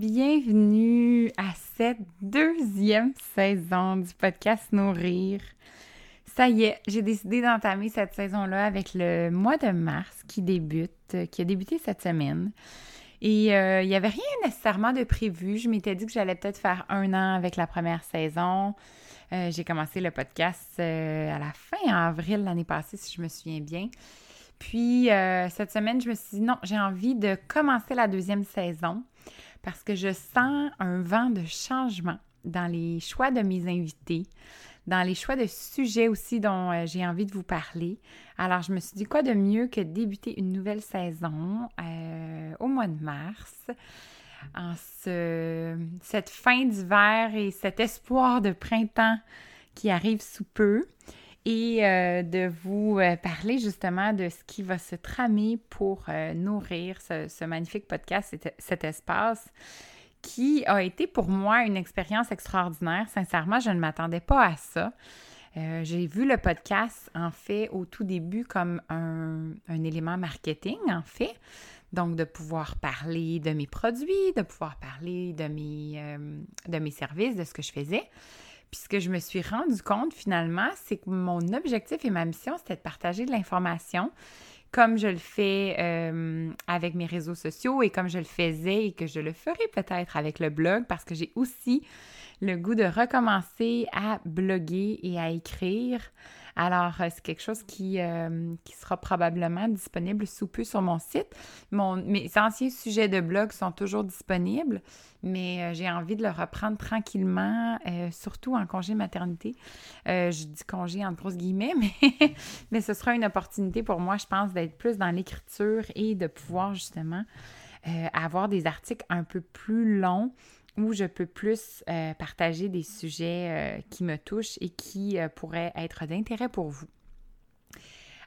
Bienvenue à cette deuxième saison du podcast Nourrir. Ça y est, j'ai décidé d'entamer cette saison-là avec le mois de mars qui débute, qui a débuté cette semaine. Et euh, il n'y avait rien nécessairement de prévu. Je m'étais dit que j'allais peut-être faire un an avec la première saison. Euh, j'ai commencé le podcast euh, à la fin avril l'année passée, si je me souviens bien. Puis cette semaine, je me suis dit non, j'ai envie de commencer la deuxième saison parce que je sens un vent de changement dans les choix de mes invités, dans les choix de sujets aussi dont euh, j'ai envie de vous parler. Alors, je me suis dit quoi de mieux que débuter une nouvelle saison euh, au mois de mars, en ce, cette fin d'hiver et cet espoir de printemps qui arrive sous peu et euh, de vous parler justement de ce qui va se tramer pour nourrir ce, magnifique podcast, cet espace qui a été pour moi une expérience extraordinaire. Sincèrement, je ne m'attendais pas à ça. Euh, j'ai vu le podcast, en fait, au tout début comme un, élément marketing, en fait. Donc, de pouvoir parler de mes produits, de pouvoir parler de mes, euh, de mes services, de ce que je faisais. Puis ce que je me suis rendu compte finalement, c'est que mon objectif et ma mission, c'était de partager de l'information comme je le fais euh, avec mes réseaux sociaux et comme je le faisais et que je le ferai peut-être avec le blog parce que j'ai aussi le goût de recommencer à bloguer et à écrire. Alors, euh, c'est quelque chose qui, euh, qui, sera probablement disponible sous peu sur mon site. Mon, mes anciens sujets de blog sont toujours disponibles, mais euh, j'ai envie de le reprendre tranquillement, surtout en congé maternité. je dis congé en grosses guillemets, mais ce sera une opportunité pour moi, je pense, d'être plus dans l'écriture et de pouvoir justement avoir des articles un peu plus longs où je peux plus euh, partager des sujets euh, qui me touchent et qui euh, pourraient être d'intérêt pour vous.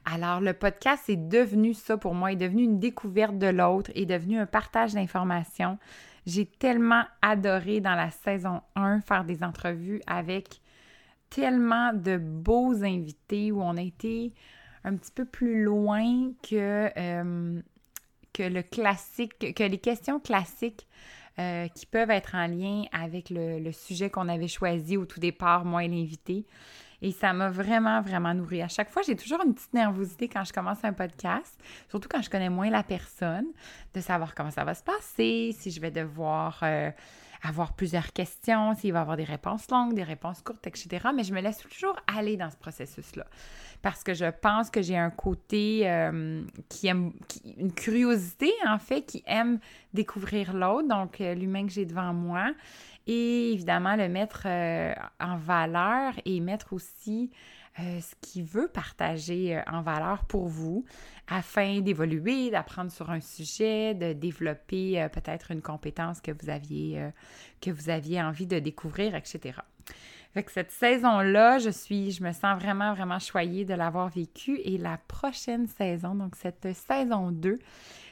Alors, le podcast est devenu ça pour moi, est devenu une découverte de l'autre, est devenu un partage d'informations. J'ai tellement adoré dans la saison 1 faire des entrevues avec tellement de beaux invités où on a été un petit peu plus loin que, que le classique, que les questions classiques euh, qui peuvent être en lien avec le, sujet qu'on avait choisi au tout départ, moi et l'invité. Et ça m'a vraiment, vraiment nourri. À chaque fois, j'ai toujours une petite nervosité quand je commence un podcast, surtout quand je connais moins la personne, de savoir comment ça va se passer, si je vais devoir euh, avoir plusieurs questions, s'il va avoir des réponses longues, des réponses courtes, etc. Mais je me laisse toujours aller dans ce processus-là parce que je pense que j'ai un côté euh, qui aime, une curiosité en fait, qui aime découvrir l'autre, donc euh, l'humain que j'ai devant moi, et évidemment le mettre euh, en valeur et mettre aussi ce qu'il veut partager en valeur pour vous afin d'évoluer, d'apprendre sur un sujet, de développer peut-être une compétence que vous aviez, que vous aviez envie de découvrir, etc. Fait que cette saison-là, je suis, je me sens vraiment, vraiment choyée de l'avoir vécue. Et la prochaine saison, donc cette saison 2,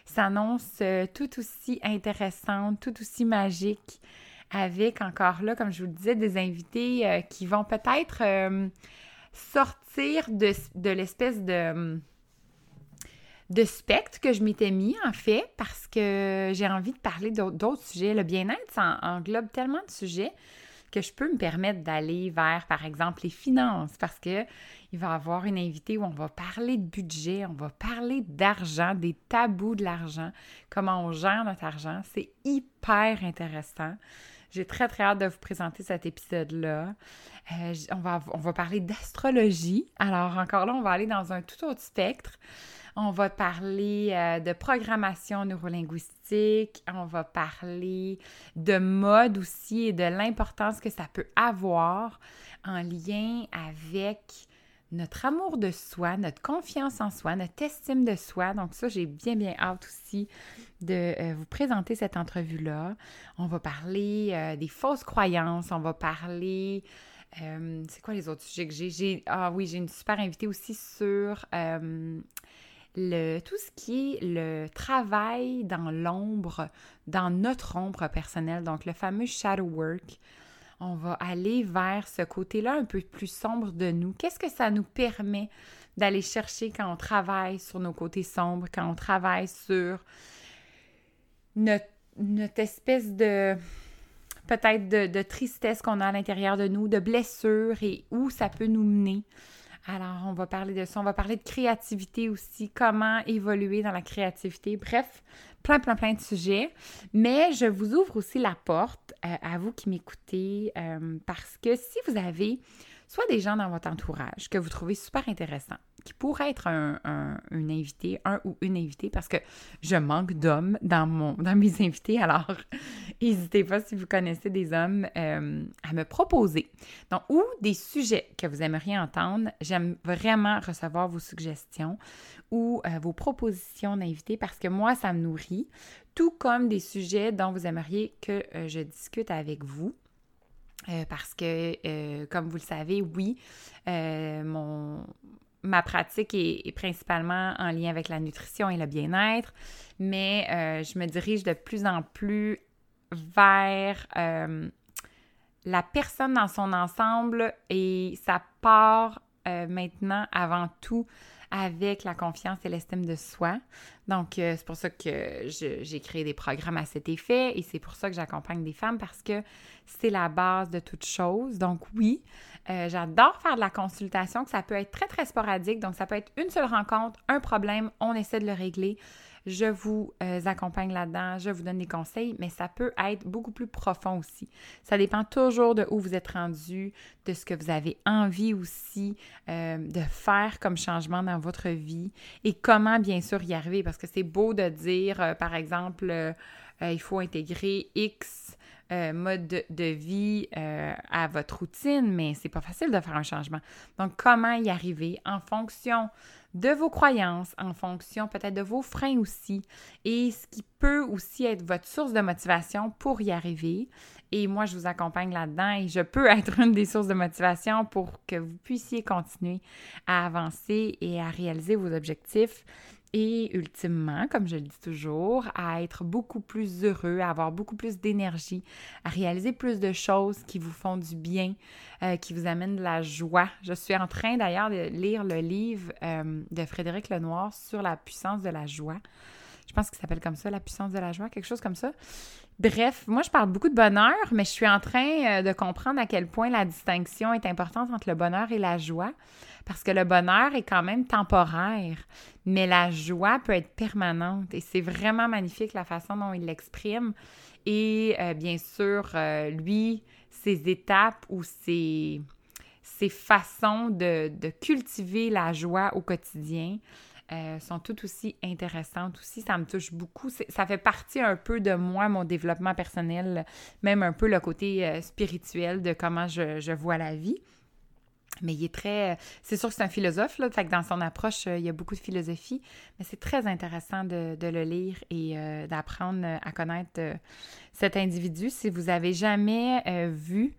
s'annonce euh, tout aussi intéressante, tout aussi magique, avec encore là, comme je vous le disais, des invités euh, qui vont peut-être euh, sortir de, l'espèce de de spectre que je m'étais mis, en fait, parce que j'ai envie de parler d'autres sujets. Le bien-être, englobe tellement de sujets que je peux me permettre d'aller vers, par exemple, les finances, parce que il va y avoir une invitée où on va parler de budget, on va parler d'argent, des tabous de l'argent, comment on gère notre argent. C'est hyper intéressant. J'ai très, très hâte de vous présenter cet épisode-là. Euh, on, va, on va parler d'astrologie. Alors, encore là, on va aller dans un tout autre spectre. On va parler euh, de programmation neurolinguistique, on va parler de mode aussi et de l'importance que ça peut avoir en lien avec notre amour de soi, notre confiance en soi, notre estime de soi. Donc ça, j'ai bien, bien hâte aussi de euh, vous présenter cette entrevue-là. On va parler euh, des fausses croyances, on va parler... Euh, c'est quoi les autres sujets que j'ai? ah oui, j'ai une super invitée aussi sur le, tout ce qui est le travail dans l'ombre, dans notre ombre personnelle, donc le fameux shadow work on va aller vers ce côté-là un peu plus sombre de nous. Qu'est-ce que ça nous permet d'aller chercher quand on travaille sur nos côtés sombres, quand on travaille sur notre, espèce de peut-être de, tristesse qu'on a à l'intérieur de nous, de blessures et où ça peut nous mener? Alors, on va parler de ça. On va parler de créativité aussi, comment évoluer dans la créativité. Bref, plein, plein, plein de sujets. Mais je vous ouvre aussi la porte euh, à vous qui m'écoutez euh, parce que si vous avez soit des gens dans votre entourage que vous trouvez super intéressants, qui pourrait être un, invité, un ou une invitée, parce que je manque d'hommes dans, dans mes invités. Alors, n'hésitez pas si vous connaissez des hommes euh, à me proposer. Donc, ou des sujets que vous aimeriez entendre. J'aime vraiment recevoir vos suggestions ou euh, vos propositions d'invités parce que moi, ça me nourrit, tout comme des sujets dont vous aimeriez que euh, je discute avec vous. Parce que, comme vous le savez, oui, mon, ma pratique est, principalement en lien avec la nutrition et le bien-être, mais euh, je me dirige de plus en plus vers euh, la personne dans son ensemble et ça part euh, maintenant avant tout avec la confiance et l'estime de soi. Donc, c'est pour ça que j'ai créé des programmes à cet effet et c'est pour ça que j'accompagne des femmes parce que c'est la base de toute chose. Donc, oui, euh, j'adore faire de la consultation, que ça peut être très, très sporadique. Donc, ça peut être une seule rencontre, un problème, on essaie de le régler. Je vous euh, accompagne là-dedans, je vous donne des conseils, mais ça peut être beaucoup plus profond aussi. Ça dépend toujours de où vous êtes rendu, de ce que vous avez envie aussi euh, de faire comme changement dans votre vie et comment bien sûr y arriver. Parce que c'est beau de dire, par exemple, il faut intégrer X euh, mode de, vie euh, à votre routine, mais c'est pas facile de faire un changement. Donc, comment y arriver en fonction de vos croyances, en fonction peut-être de vos freins aussi, et ce qui peut aussi être votre source de motivation pour y arriver. Et moi, je vous accompagne là-dedans et je peux être une des sources de motivation pour que vous puissiez continuer à avancer et à réaliser vos objectifs et ultimement, comme je le dis toujours, à être beaucoup plus heureux, à avoir beaucoup plus d'énergie, à réaliser plus de choses qui vous font du bien, euh, qui vous amènent de la joie. Je suis en train d'ailleurs de lire le livre euh, de Frédéric Lenoir sur la puissance de la joie. Je pense qu'il s'appelle comme ça, La puissance de la joie, quelque chose comme ça. Bref, moi je parle beaucoup de bonheur, mais je suis en train euh, de comprendre à quel point la distinction est importante entre le bonheur et la joie parce que le bonheur est quand même temporaire, mais la joie peut être permanente et c'est vraiment magnifique la façon dont il l'exprime. Et euh, bien sûr, euh, lui, ses étapes ou ses, façons de, cultiver la joie au quotidien euh, sont tout aussi intéressantes aussi. Ça me touche beaucoup. Ça fait partie un peu de moi, mon développement personnel, même un peu le côté spirituel de comment je vois la vie. Mais il est très. C'est sûr que c'est un philosophe, là, fait que dans son approche, euh, il y a beaucoup de philosophie, mais c'est très intéressant de, le lire et euh, d'apprendre à connaître euh, cet individu. Si vous avez jamais vu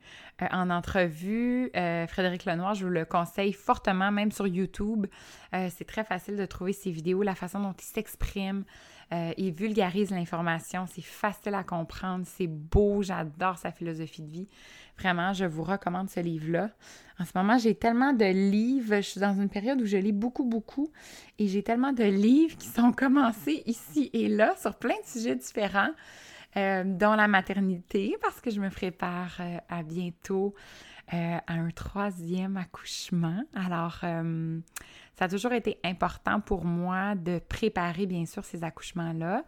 en entrevue Frédéric Lenoir, je vous le conseille fortement, même sur YouTube. c'est très facile de trouver ses vidéos, la façon dont il s'exprime. Il vulgarise l'information, c'est facile à comprendre, c'est beau, j'adore sa philosophie de vie. Vraiment, je vous recommande ce livre-là. En ce moment, j'ai tellement de livres. Je suis dans une période où je lis beaucoup, beaucoup. Et j'ai tellement de livres qui sont commencés ici et là sur plein de sujets différents. euh, dans la maternité parce que je me prépare euh, à bientôt à un troisième accouchement. Alors, ça a toujours été important pour moi de préparer, bien sûr, ces accouchements-là.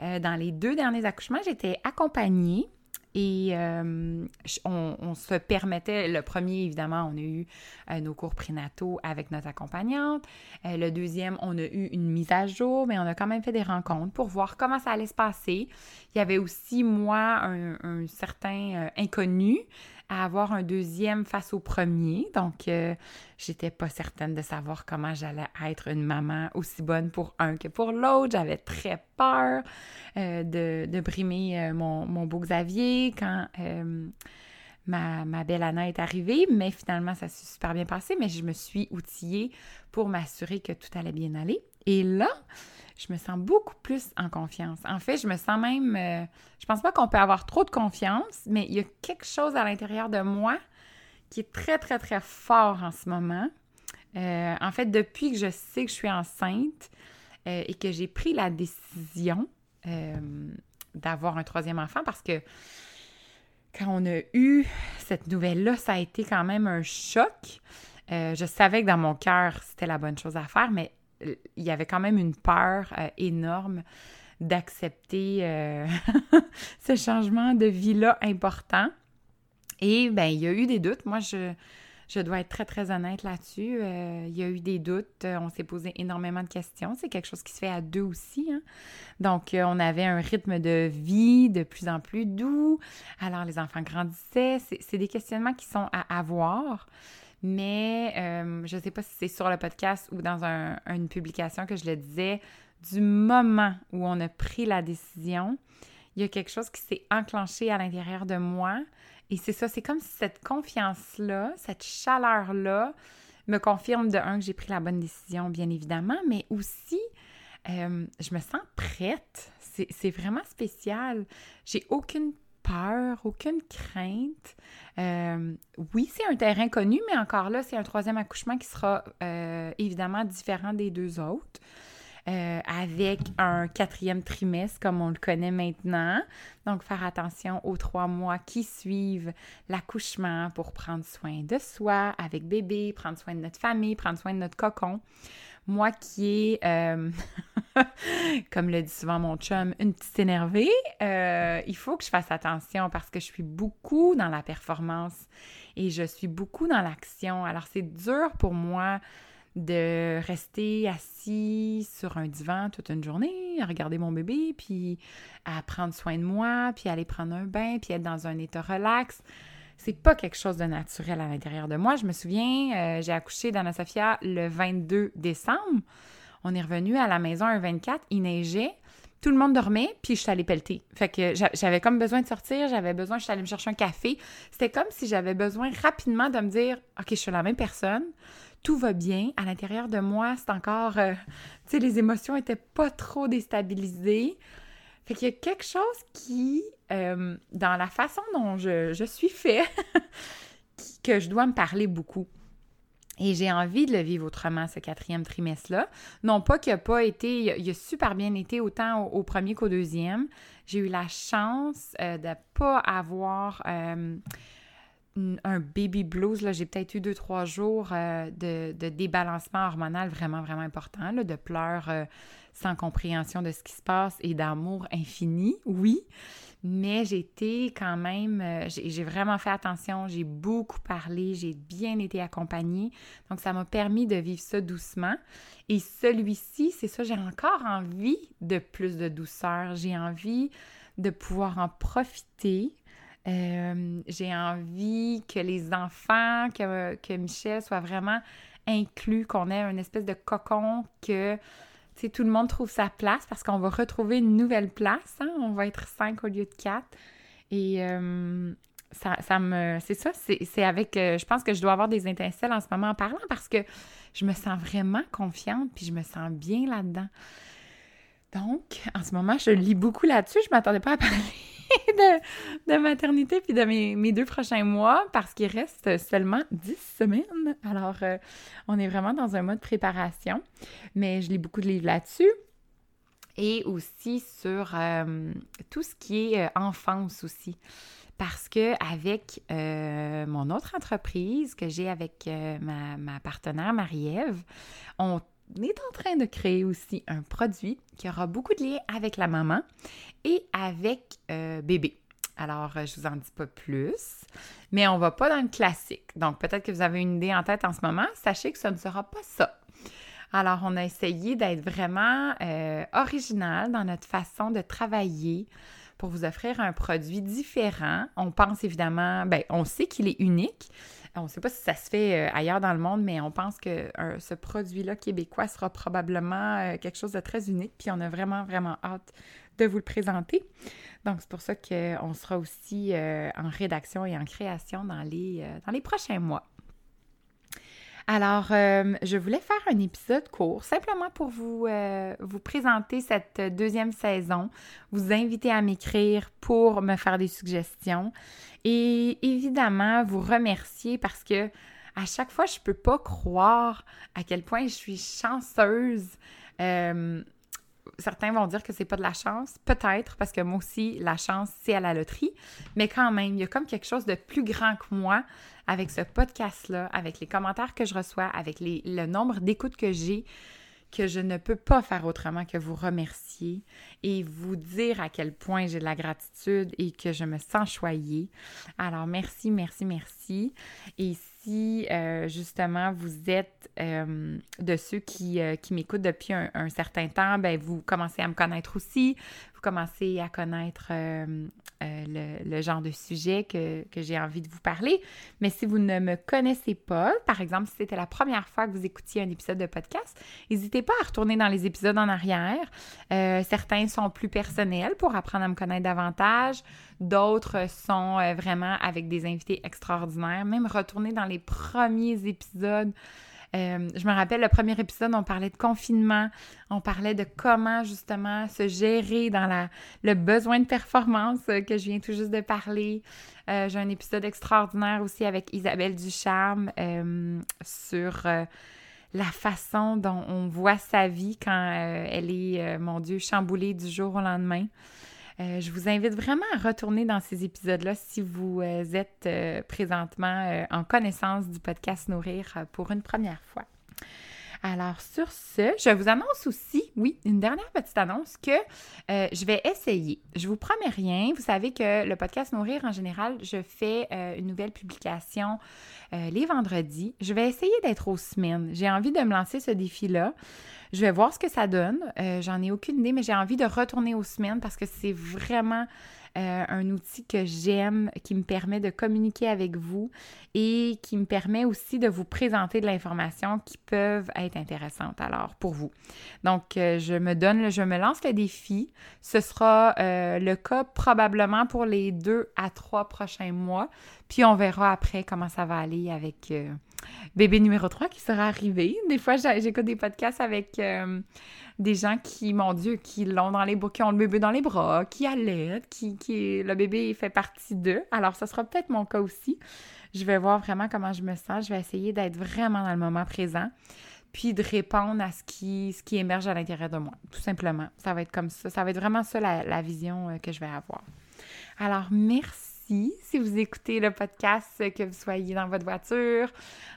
dans les deux derniers accouchements, j'étais accompagnée et euh, on, se permettait, le premier, évidemment, on a eu euh, nos cours prénataux avec notre accompagnante. Euh, le deuxième, on a eu une mise à jour, mais on a quand même fait des rencontres pour voir comment ça allait se passer. Il y avait aussi, moi, un certain inconnu à avoir un deuxième face au premier. Donc, euh, j'étais pas certaine de savoir comment j'allais être une maman aussi bonne pour un que pour l'autre. J'avais très peur euh, de, brimer euh, mon, beau Xavier quand ma, ma, belle Anna est arrivée, mais finalement, ça s'est super bien passé. Mais je me suis outillée pour m'assurer que tout allait bien aller. Et là, je me sens beaucoup plus en confiance. En fait, je me sens même, euh, je pense pas qu'on peut avoir trop de confiance, mais il y a quelque chose à l'intérieur de moi qui est très, très, très fort en ce moment. Euh, en fait, depuis que je sais que je suis enceinte euh, et que j'ai pris la décision d'avoir un troisième enfant, parce que quand on a eu cette nouvelle-là, ça a été quand même un choc. je savais que dans mon cœur, c'était la bonne chose à faire, mais il y avait quand même une peur euh, énorme d'accepter euh, ce changement de vie-là important. Et bien, il y a eu des doutes. Moi, je, je dois être très, très honnête là-dessus. Euh, il y a eu des doutes. On s'est posé énormément de questions. C'est quelque chose qui se fait à deux aussi. Hein. Donc, on avait un rythme de vie de plus en plus doux. Alors, les enfants grandissaient. C'est des questionnements qui sont à avoir. Mais euh, je ne sais pas si c'est sur le podcast ou dans une publication que je le disais, du moment où on a pris la décision, il y a quelque chose qui s'est enclenché à l'intérieur de moi. Et c'est ça, c'est comme si cette confiance-là, cette chaleur-là, me confirme de un que j'ai pris la bonne décision, bien évidemment, mais aussi euh, je me sens prête. C'est vraiment spécial. J'ai aucune peur, aucune crainte. Euh, oui, c'est un terrain connu, mais encore là, c'est un troisième accouchement qui sera euh, évidemment différent des deux autres. Euh, avec un quatrième trimestre comme on le connaît maintenant. Donc, faire attention aux trois mois qui suivent l'accouchement pour prendre soin de soi avec bébé, prendre soin de notre famille, prendre soin de notre cocon. Moi qui est, euh, comme le dit souvent mon chum, une petite énervée, euh, il faut que je fasse attention parce que je suis beaucoup dans la performance et je suis beaucoup dans l'action. Alors c'est dur pour moi de rester assis sur un divan toute une journée, à regarder mon bébé, puis à prendre soin de moi, puis aller prendre un bain, puis être dans un état relax c'est pas quelque chose de naturel à l'intérieur de moi. Je me souviens, euh, j'ai accouché d'Anna Sophia le 22 décembre. On est revenu à la maison un 24, il neigeait. Tout le monde dormait, puis je suis allée pelleter. Fait que j'avais comme besoin de sortir, j'avais besoin, je suis allée me chercher un café. C'était comme si j'avais besoin rapidement de me dire OK, je suis la même personne, tout va bien. À l'intérieur de moi, c'est encore. Euh, tu sais, les émotions étaient pas trop déstabilisées. Fait qu'il y a quelque chose qui, euh, dans la façon dont je, suis fait, que je dois me parler beaucoup. Et j'ai envie de le vivre autrement, ce quatrième trimestre-là. Non pas qu'il n'a pas été, il a, super bien été autant au, premier qu'au deuxième. J'ai eu la chance euh, de ne pas avoir euh, un baby blues. J'ai peut-être eu deux, trois jours de, de, débalancement hormonal vraiment, vraiment important, là, de pleurs sans compréhension de ce qui se passe et d'amour infini, oui. Mais j'ai été quand même, euh, j'ai vraiment fait attention, j'ai beaucoup parlé, j'ai bien été accompagnée. Donc, ça m'a permis de vivre ça doucement. Et celui-ci, c'est ça, j'ai encore envie de plus de douceur. J'ai envie de pouvoir en profiter. Euh, j'ai envie que les enfants, que, que Michel soit vraiment inclus, qu'on ait une espèce de cocon que tout le monde trouve sa place parce qu'on va retrouver une nouvelle place. Hein. On va être cinq au lieu de quatre. Et euh, ça, me. C'est ça, c'est avec. Euh, je pense que je dois avoir des étincelles en ce moment en parlant parce que je me sens vraiment confiante puis je me sens bien là-dedans. Donc, en ce moment, je lis beaucoup là-dessus. Je ne m'attendais pas à parler de, maternité puis de mes, deux prochains mois parce qu'il reste seulement dix semaines. Alors, euh, on est vraiment dans un mode préparation. Mais je lis beaucoup de livres là-dessus. et aussi sur euh, tout ce qui est euh, enfance aussi. Parce que avec mon autre entreprise que j'ai avec ma, ma, partenaire Marie-Ève, on est en train de créer aussi un produit qui aura beaucoup de liens avec la maman et avec bébé. Alors, je vous en dis pas plus, mais on va pas dans le classique. Donc, peut-être que vous avez une idée en tête en ce moment. Sachez que ce ne sera pas ça. Alors, on a essayé d'être vraiment euh, original dans notre façon de travailler pour vous offrir un produit différent. On pense évidemment, ben, on sait qu'il est unique. On ne sait pas si ça se fait euh, ailleurs dans le monde, mais on pense que ce produit-là québécois sera probablement euh, quelque chose de très unique. Puis on a vraiment, vraiment hâte de vous le présenter. Donc, c'est pour ça qu'on sera aussi en rédaction et en création dans les, dans les prochains mois. Alors, euh, je voulais faire un épisode court, simplement pour vous, euh, vous présenter cette deuxième saison, vous inviter à m'écrire pour me faire des suggestions et évidemment vous remercier parce que à chaque fois, je ne peux pas croire à quel point je suis chanceuse. Euh, certains vont dire que c'est pas de la chance, peut-être, parce que moi aussi, la chance, c'est à la loterie, mais quand même, il y a comme quelque chose de plus grand que moi avec ce podcast-là, avec les commentaires que je reçois, avec le nombre d'écoutes que j'ai, que je ne peux pas faire autrement que vous remercier et vous dire à quel point j'ai de la gratitude et que je me sens choyée. Alors, merci, merci, merci. Et si euh, justement vous êtes euh, de ceux qui, euh, qui m'écoutent depuis un, un, certain temps, ben, vous commencez à me connaître aussi, commencez à connaître euh, le, genre de sujet que, j'ai envie de vous parler. Mais si vous ne me connaissez pas, par exemple, si c'était la première fois que vous écoutiez un épisode de podcast, n'hésitez pas à retourner dans les épisodes en arrière. Euh, certains sont plus personnels pour apprendre à me connaître davantage. D'autres sont euh, vraiment avec des invités extraordinaires. Même retourner dans les premiers épisodes euh, je me rappelle, le premier épisode, on parlait de confinement, on parlait de comment justement se gérer dans la, le besoin de performance euh, que je viens tout juste de parler. Euh, j'ai un épisode extraordinaire aussi avec Isabelle Ducharme sur la façon dont on voit sa vie quand elle est, mon Dieu, chamboulée du jour au lendemain. Euh, je vous invite vraiment à retourner dans ces épisodes-là si vous euh, êtes euh, présentement en connaissance du podcast Nourrir pour une première fois. Alors, sur ce, je vous annonce aussi, oui, une dernière petite annonce que je vais essayer. Je vous promets rien. Vous savez que le podcast Nourrir, en général, je fais une nouvelle publication les vendredis. Je vais essayer d'être aux semaines. J'ai envie de me lancer ce défi-là. Je vais voir ce que ça donne. Euh, j'en ai aucune idée, mais j'ai envie de retourner aux semaines parce que c'est vraiment euh, un outil que j'aime, qui me permet de communiquer avec vous et qui me permet aussi de vous présenter de l'information qui peuvent être intéressantes alors pour vous. Donc, euh, je me donne, je me lance le défi. Ce sera le cas probablement pour les deux à trois prochains mois. Puis on verra après comment ça va aller avec bébé numéro 3 qui sera arrivé. Des fois, j'écoute des podcasts avec euh, des gens qui, mon Dieu, qui l'ont dans les qui ont le bébé dans les bras, qui allaitent, qui, qui le bébé fait partie d'eux. Alors, ça sera peut-être mon cas aussi. Je vais voir vraiment comment je me sens. Je vais essayer d'être vraiment dans le moment présent puis de répondre à ce qui, émerge à l'intérieur de moi, tout simplement. Ça va être comme ça. Ça va être vraiment ça la, la vision euh, que je vais avoir. Alors, merci si vous écoutez le podcast, que vous soyez dans votre voiture,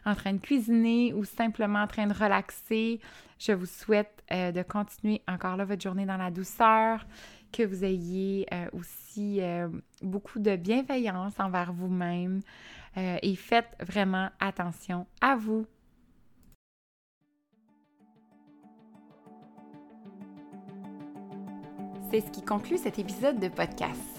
en train de cuisiner ou simplement en train de relaxer. Je vous souhaite euh, de continuer encore là votre journée dans la douceur, que vous ayez euh, aussi euh, beaucoup de bienveillance envers vous-même et faites vraiment attention à vous. C'est ce qui conclut cet épisode de podcast.